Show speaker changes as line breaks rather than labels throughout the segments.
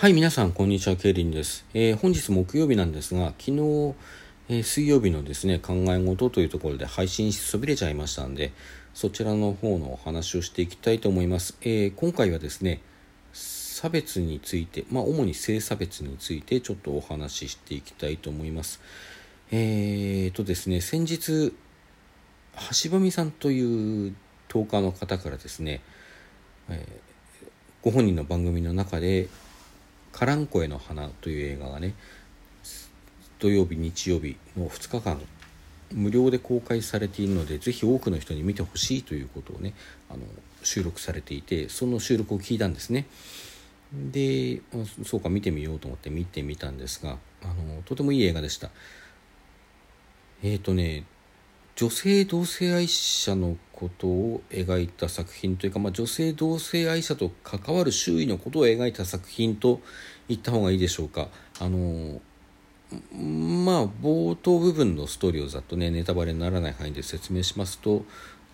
はい、皆さん、こんにちは、ケイリンです。えー、本日木曜日なんですが、昨日、えー、水曜日のですね、考え事というところで配信しそびれちゃいましたんで、そちらの方のお話をしていきたいと思います。えー、今回はですね、差別について、まあ、主に性差別についてちょっとお話ししていきたいと思います。えーとですね、先日、橋場美さんという10日の方からですね、えー、ご本人の番組の中でカランコエの花という映画がね土曜日日曜日の2日間無料で公開されているのでぜひ多くの人に見てほしいということをねあの収録されていてその収録を聞いたんですね。でそうか見てみようと思って見てみたんですがあのとてもいい映画でした。えっ、ー、とね女性同性愛者のことを描いた作品というか、まあ、女性同性愛者と関わる周囲のことを描いた作品と言った方がいいでしょうか。あのまあ冒頭部分のストーリーをざっとねネタバレにならない範囲で説明しますと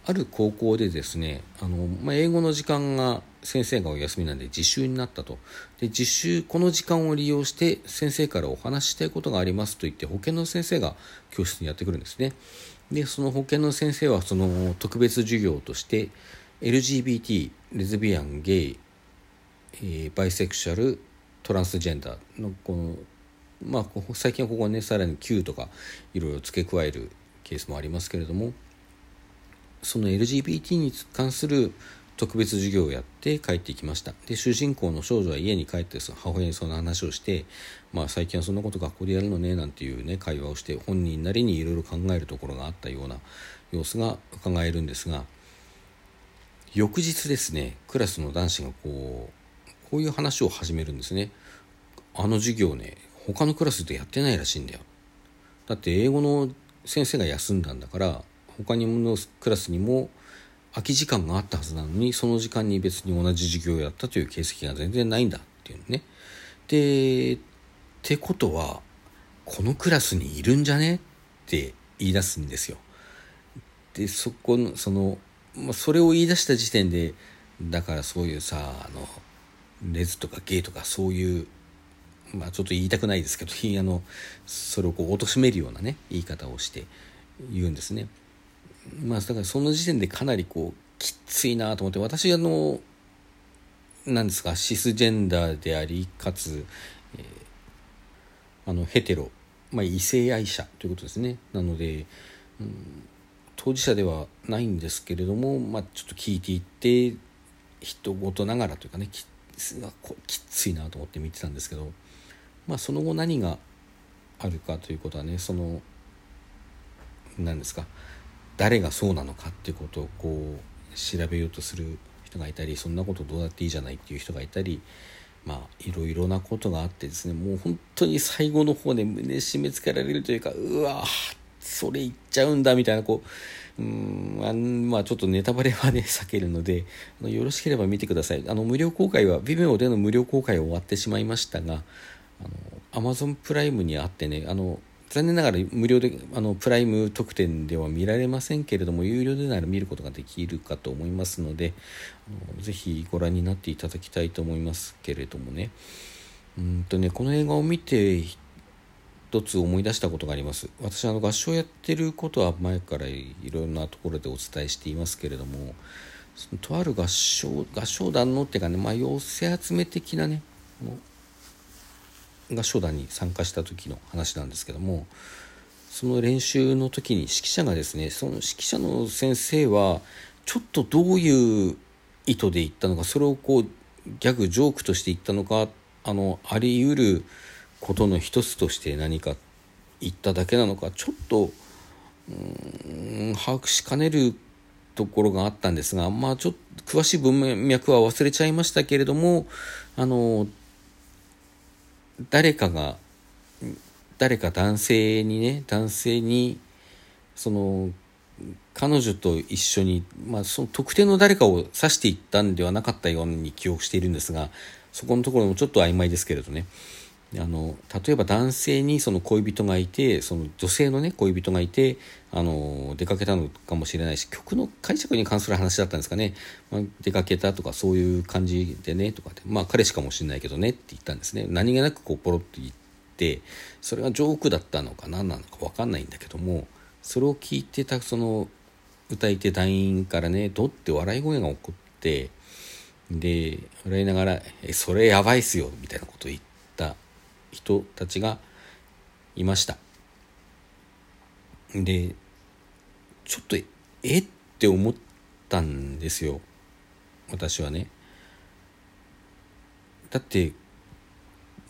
ある高校でですねあの、まあ、英語の時間が先生がお休みなんで自習になったとで自習この時間を利用して先生からお話したいことがありますと言って保健の先生が教室にやってくるんですねでその保健の先生はその特別授業として LGBT レズビアンゲイ、えー、バイセクシャルトランスジェンダーのこのまあ最近はここねさらに Q とかいろいろ付け加えるケースもありますけれどもその LGBT に関する特別授業をやって帰ってきました。で主人公の少女は家に帰って母親にその話をして、まあ、最近はそんなこと学校でやるのねなんていうね会話をして本人なりにいろいろ考えるところがあったような様子が伺えるんですが翌日ですねクラスの男子がこうこういう話を始めるんですね。あの授業ね他のクラスでやってないらしいんだよ。だって英語の先生が休んだんだから他にのクラスにも空き時間があったはずなのにその時間に別に同じ授業をやったという形跡が全然ないんだっていうね。でってことはこのクラスにいるんじゃねって言い出すんですよ。でそこのその、まあ、それを言い出した時点でだからそういうさあのレズとかゲイとかそういうまあちょっと言いたくないですけどあのそれをこう貶めるようなね言い方をして言うんですね。まあだからその時点でかなりこうきついなと思って私あのなんですかシスジェンダーでありかつ、えー、あのヘテロ、まあ、異性愛者ということですね。なので、うん、当事者ではないんですけれども、まあ、ちょっと聞いていって人事ながらというかねききついなと思って見てたんですけど、まあ、その後何があるかということはねその何ですか誰がそうなのかっていうことをこう調べようとする人がいたりそんなことどうだっていいじゃないっていう人がいたりまあいろいろなことがあってですねもう本当に最後の方で胸締め付けられるというかうわそれ言っちゃうんだみたいなこううんまあちょっとネタバレはね避けるのであのよろしければ見てください。あの無料公開は Vimeo での無料公開は終わってしまいましたがあの Amazon プライムにあってねあの残念ながら無料であのプライム特典では見られませんけれども有料でなら見ることができるかと思いますのであのぜひご覧になっていただきたいと思いますけれどもね。うんとねこの映画を見て一つ思い出したことがあります。私あの合唱やってることは前からいろいろなところでお伝えしていますけれどもとある合唱合唱団のっていうかね、まあ、寄せ集め的なね合唱団に参加した時の話なんですけどもその練習の時に指揮者がですねその指揮者の先生はちょっとどういう意図で言ったのかそれをこうギャグジョークとして言ったのかあのあり得ることの一つとして何か言っただけなのかちょっとうん把握しかねるところがあったんですがまあちょっと詳しい文脈は忘れちゃいましたけれどもあの誰かが誰か男性にね男性にその彼女と一緒に、まあ、その特定の誰かを指していったんではなかったように記憶しているんですがそこのところもちょっと曖昧ですけれどね。あの例えば男性にその恋人がいてその女性のね恋人がいてあの出かけたのかもしれないし曲の解釈に関する話だったんですかね、まあ、出かけたとかそういう感じでねとかって。まあ彼しかもしれないけどねって言ったんですね。何気なくこうポロッと言ってそれがジョークだったのか何なのか分かんないんだけどもそれを聞いてたその歌い手団員からねどって笑い声が起こってで笑いながら「えそれやばいっすよ」みたいなことを言った人たちがいました。でちょっとえ？って思ったんですよ。私はね。だって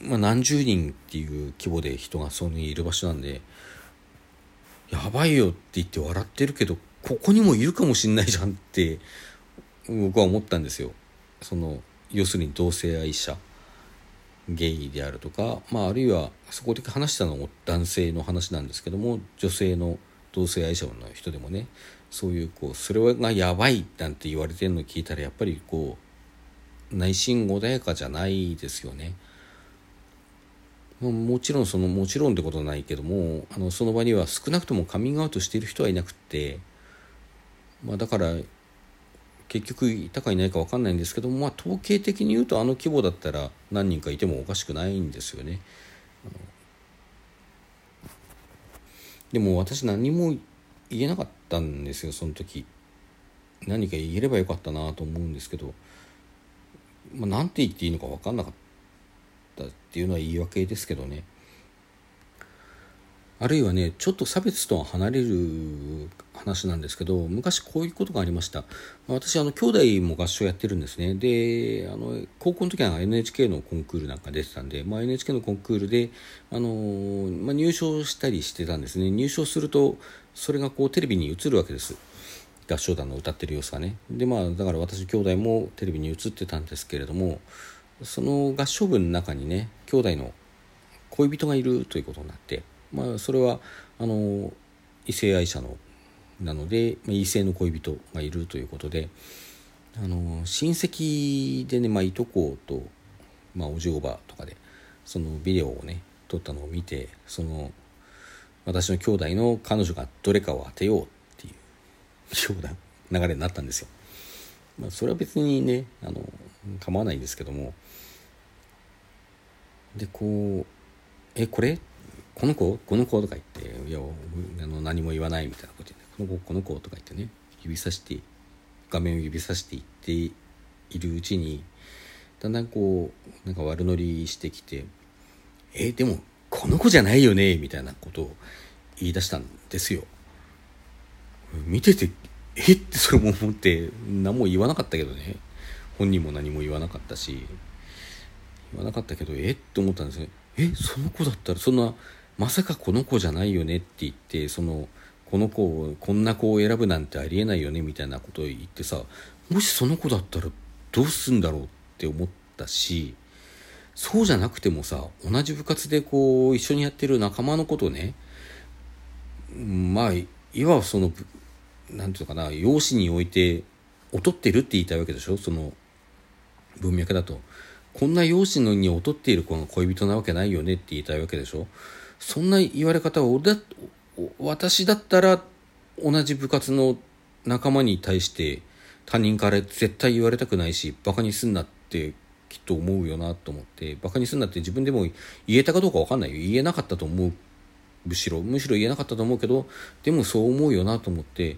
まあ、何十人っていう規模で人がそこにいる場所なんでやばいよって言って笑ってるけどここにもいるかもしんないじゃんって僕は思ったんですよ。その要するに同性愛者。ゲイであるとか、まあ、あるいはそこで話したのも男性の話なんですけども女性の同性愛者の人でもねそういうこうそれがやばいなんて言われてるのを聞いたらやっぱりこう内心穏やかじゃないですよね。もちろんそのもちろんってことはないけどもあのその場には少なくともカミングアウトしている人はいなくって、まあ、だから結局いたかいないか分かんないんですけども、まあ、統計的に言うとあの規模だったら何人かいてもおかしくないんですよね。でも私何も言えなかったんですよその時。何か言えればよかったなと思うんですけど、まあ、なんて言っていいのか分かんなか。ったっていうのは言い訳ですけどねあるいはねちょっと差別とは離れる話なんですけど昔こういうことがありました。私あの兄弟も合唱やってるんですね。であの高校の時は NHK のコンクールなんか出てたんで、まあ、NHK のコンクールであの、まあ、入賞したりしてたんですね。入賞するとそれがこうテレビに映るわけです。合唱団の歌ってる様子がね。でまあだから私兄弟もテレビに映ってたんですけれどもその合唱部の中にね兄弟の恋人がいるということになって、まあ、それはあの異性愛者のなので、まあ、異性の恋人がいるということであの親戚でね、まあ、いとこと、まあ、おじおばとかでそのビデオをね撮ったのを見てその私の兄弟の彼女がどれかを当てようっていうような流れになったんですよ。まあ、それは別にねあの構わないんですけどもでこう「えこれ？この子この子?」とか言って「いやあの何も言わない」みたいなことで「この子この子」とか言ってね指さして画面を指さしていっているうちにだんだんこうなんか悪乗りしてきて「えでもこの子じゃないよね」みたいなことを言い出したんですよ。見ててえってそれも思って何も言わなかったけどね本人も何も言わなかったし言わなかったけどえって思ったんですねえその子だったらそんなまさかこの子じゃないよねって言ってそのこの子をこんな子を選ぶなんてありえないよねみたいなことを言ってさもしその子だったらどうすんだろうって思ったしそうじゃなくてもさ同じ部活でこう一緒にやってる仲間のことねまあいわばその何て言うのかな容姿において劣ってるって言いたいわけでしょ？その文脈だと。こんな容姿のに劣っている子が恋人なわけないよねって言いたいわけでしょ？そんな言われ方は俺だ私だったら同じ部活の仲間に対して他人から絶対言われたくないしバカにすんなってきっと思うよなと思ってバカにすんなって自分でも言えたかどうか分かんないよ言えなかったと思うむしろむしろ言えなかったと思うけどでもそう思うよなと思って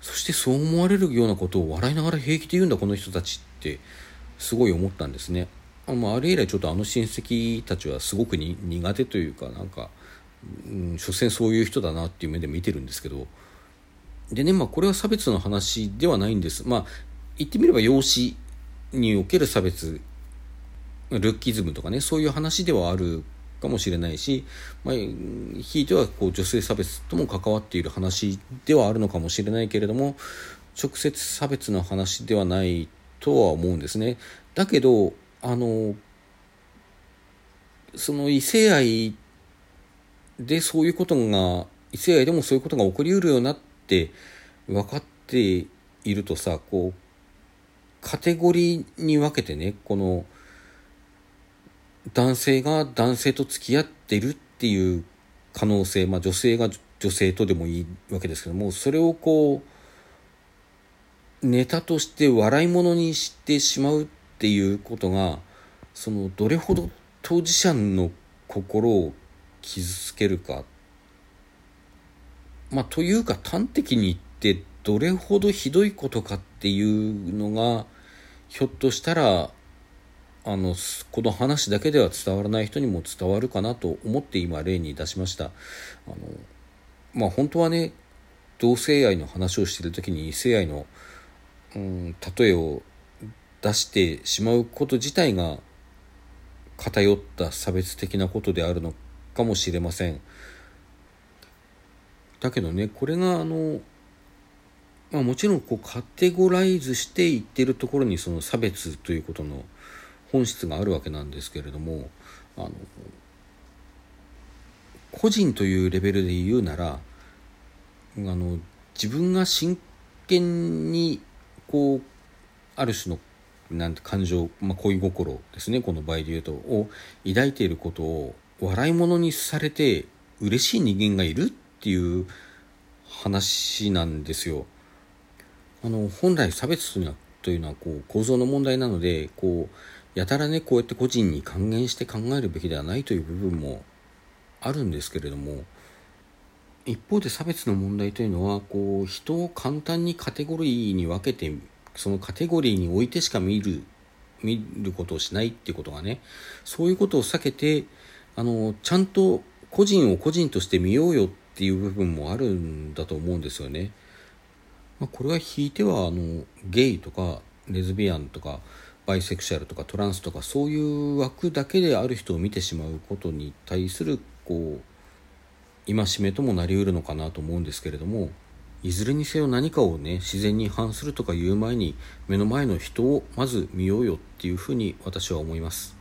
そしてそう思われるようなことを笑いながら平気で言うんだこの人たちってすごい思ったんですね。あまあ、あれ以来ちょっとあの親戚たちはすごくに苦手というかなんか、うん、所詮そういう人だなっていう目で見てるんですけどでねまあこれは差別の話ではないんですまあ言ってみれば養子における差別ルッキズムとかねそういう話ではあるかもしれないし、まあ、ひいてはこう女性差別とも関わっている話ではあるのかもしれないけれども直接差別の話ではないとは思うんですね。だけどあのその異性愛でそういうことが異性愛でもそういうことが起こりうるよなって分かっているとさこうカテゴリーに分けてねこの男性が男性と付き合ってるっていう可能性、まあ、女性が女性とでもいいわけですけどもそれをこうネタとして笑い物にしてしまうっていうことがそのどれほど当事者の心を傷つけるかまあというか端的に言ってどれほどひどいことかっていうのがひょっとしたらあのこの話だけでは伝わらない人にも伝わるかなと思って今例に出しました。あのまあ本当はね同性愛の話をしている時に異性愛の、うん、例えを出してしまうこと自体が偏った差別的なことであるのかもしれません。だけどねこれがあの、まあ、もちろんこうカテゴライズしていってるところにその差別ということの本質があるわけなんですけれどもあの個人というレベルで言うならあの自分が真剣にこうある種のなんて感情、まあ、恋心ですねこの場合で言うとを抱いていることを笑い物にされて嬉しい人間がいるっていう話なんですよ。あの本来差別というのはというのはこう構造の問題なのでこうやたらねこうやって個人に還元して考えるべきではないという部分もあるんですけれども一方で差別の問題というのはこう人を簡単にカテゴリーに分けてそのカテゴリーに置いてしか見る見ることをしないっていうことがねそういうことを避けてあのちゃんと個人を個人として見ようよっていう部分もあるんだと思うんですよね。まあ、これは引いてはあのゲイとかレズビアンとかバイセクシャルとかトランスとかそういう枠だけである人を見てしまうことに対するこう戒めともなりうるのかなと思うんですけれどもいずれにせよ何かをね自然に反するとか言う前に目の前の人をまず見ようよっていうふうに私は思います。